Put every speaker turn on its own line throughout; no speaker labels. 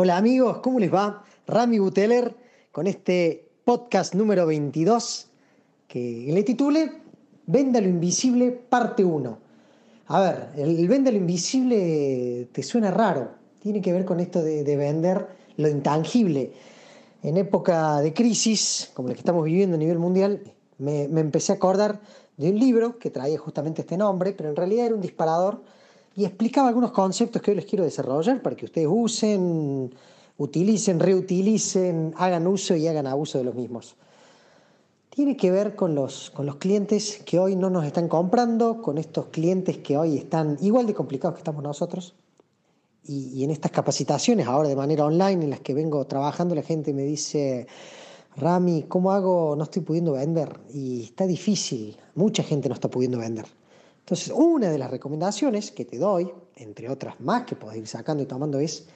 Hola amigos, ¿cómo les va? Rami Buteler con este podcast número 22 que le titule Venda lo Invisible, parte 1. A ver, el Venda lo Invisible te suena raro, tiene que ver con esto de, vender lo intangible. En época de crisis, como la que estamos viviendo a nivel mundial, me, me empecé a acordar de un libro que traía justamente este nombre, pero en realidad era un disparador y explicaba algunos conceptos que hoy les quiero desarrollar para que ustedes usen, utilicen, reutilicen, hagan uso y hagan abuso de los mismos. Tiene que ver con los, con los clientes que hoy no nos están comprando, con estos clientes que hoy están igual de complicados que estamos nosotros. Y, y en estas capacitaciones, ahora de manera online, en las que vengo trabajando, la gente me dice, Rami, ¿cómo hago? No estoy pudiendo vender. Y está difícil, mucha gente no está pudiendo vender. Entonces, una de las recomendaciones que te doy, entre otras más que puedes ir sacando y tomando, es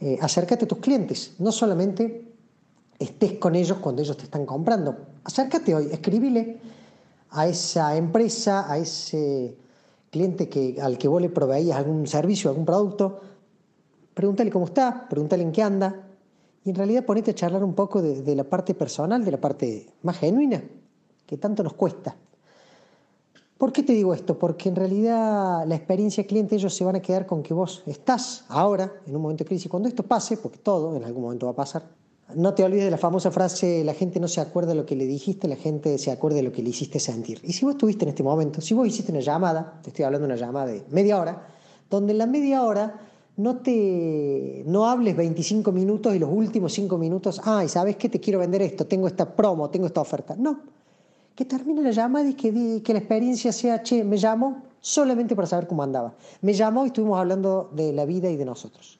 eh, acércate a tus clientes. No solamente estés con ellos cuando ellos te están comprando. Acércate hoy, escribile a esa empresa, a ese cliente que, al que vos le proveías algún servicio, algún producto, pregúntale cómo está, pregúntale en qué anda, y en realidad ponete a charlar un poco de la parte personal, de la parte más genuina, que tanto nos cuesta. ¿Por qué te digo esto? Porque en realidad la experiencia cliente ellos se van a quedar con que vos estás ahora en un momento de crisis. Cuando esto pase, porque todo en algún momento va a pasar, no te olvides de la famosa frase, la gente no se acuerda de lo que le dijiste, la gente se acuerda de lo que le hiciste sentir. Y si vos estuviste en este momento, si vos hiciste una llamada, te estoy hablando de una llamada de media hora, donde en la media hora no te no hables 25 minutos y los últimos 5 minutos, ay, ¿sabes qué? Te quiero vender esto, tengo esta promo, tengo esta oferta. No, que termine la llamada y que, que la experiencia sea, che, me llamo solamente para saber cómo andaba. Me llamó y estuvimos hablando de la vida y de nosotros.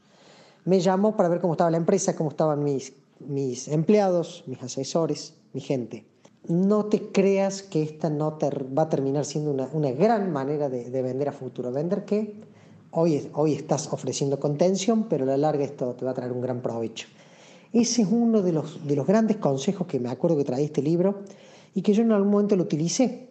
Me llamó para ver cómo estaba la empresa, cómo estaban mis, mis empleados, mis asesores, mi gente. No te creas que esta no va a terminar siendo una, una gran manera de, de, vender a futuro. Vender que hoy, hoy estás ofreciendo contención, pero a la larga esto te va a traer un gran provecho. Ese es uno de los, de los grandes consejos que me acuerdo que trae este libro y que yo en algún momento lo utilicé.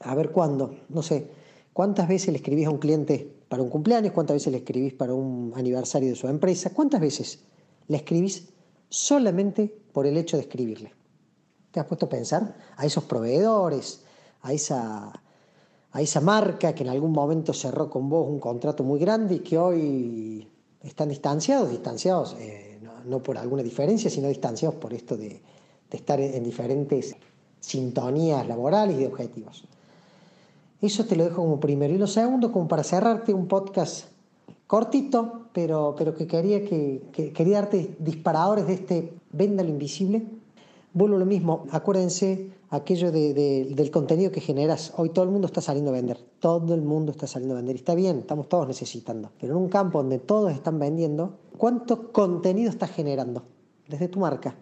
A ver cuándo, no sé, cuántas veces le escribís a un cliente para un cumpleaños, cuántas veces le escribís para un aniversario de su empresa, cuántas veces le escribís solamente por el hecho de escribirle. ¿Te has puesto a pensar a esos proveedores, a esa, a esa marca que en algún momento cerró con vos un contrato muy grande y que hoy están distanciados, distanciados eh, no, por alguna diferencia, sino distanciados por esto de, de estar en diferentes sintonías laborales y de objetivos. Eso te lo dejo como primero. Y lo segundo, como para cerrarte un podcast cortito, pero, pero que, quería, que, quería darte disparadores de este Venda lo Invisible. Vuelvo lo mismo, acuérdense aquello del contenido que generas. Hoy todo el mundo está saliendo a vender, todo el mundo está saliendo a vender. Y está bien, estamos todos necesitando. Pero en un campo donde todos están vendiendo, ¿cuánto contenido estás generando desde tu marca?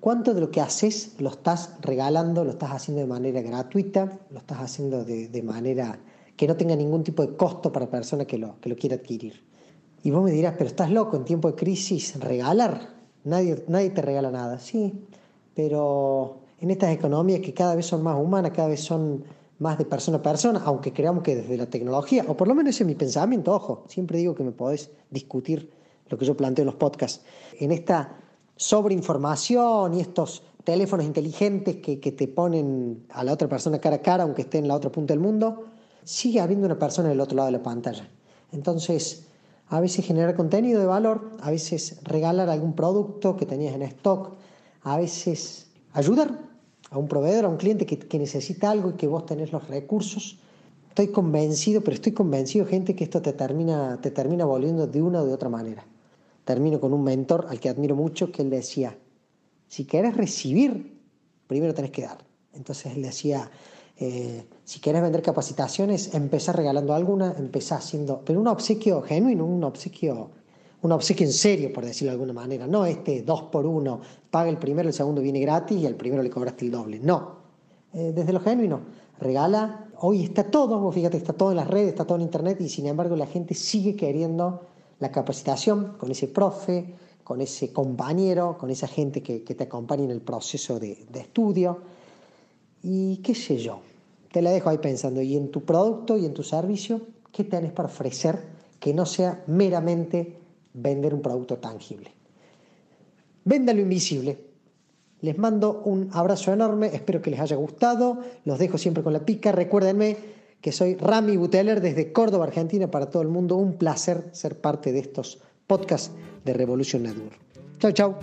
¿Cuánto de lo que haces lo estás regalando, lo estás haciendo de manera gratuita, lo estás haciendo de, manera que no tenga ningún tipo de costo para la persona que lo, que lo quiera adquirir? Y vos me dirás, pero estás loco en tiempo de crisis, regalar. Nadie, nadie te regala nada, sí, pero en estas economías que cada vez son más humanas, cada vez son más de persona a persona, aunque creamos que desde la tecnología, o por lo menos ese es mi pensamiento, ojo, siempre digo que me podés discutir lo que yo planteo en los podcasts. En esta sobre información y estos teléfonos inteligentes que, te ponen a la otra persona cara a cara, aunque esté en la otra punta del mundo, sigue habiendo una persona en el otro lado de la pantalla. Entonces, a veces generar contenido de valor, a veces regalar algún producto que tenías en stock, a veces ayudar a un proveedor, a un cliente que, que necesita algo y que vos tenés los recursos. Estoy convencido, pero estoy convencido, gente, que esto te termina, te termina volviendo de una o de otra manera termino con un mentor al que admiro mucho, que él decía, si quieres recibir, primero tenés que dar. Entonces él decía, eh, si quieres vender capacitaciones, empezar regalando alguna, empezar haciendo, pero un obsequio genuino, un obsequio, un obsequio en serio, por decirlo de alguna manera. No este dos por uno, paga el primero, el segundo viene gratis y al primero le cobraste el doble. No. Eh, desde lo genuino, regala. Hoy está todo, fíjate, está todo en las redes, está todo en internet y sin embargo la gente sigue queriendo la capacitación con ese profe, con ese compañero, con esa gente que, te acompaña en el proceso de, de estudio. Y qué sé yo, te la dejo ahí pensando. Y en tu producto y en tu servicio, ¿qué tenés para ofrecer que no sea meramente vender un producto tangible. Venda lo invisible. Les mando un abrazo enorme, espero que les haya gustado, los dejo siempre con la pica. Recuérdenme que soy Rami Buteller desde Córdoba, Argentina, para todo el mundo. Un placer ser parte de estos podcasts de Revolution Network. Chao, chao.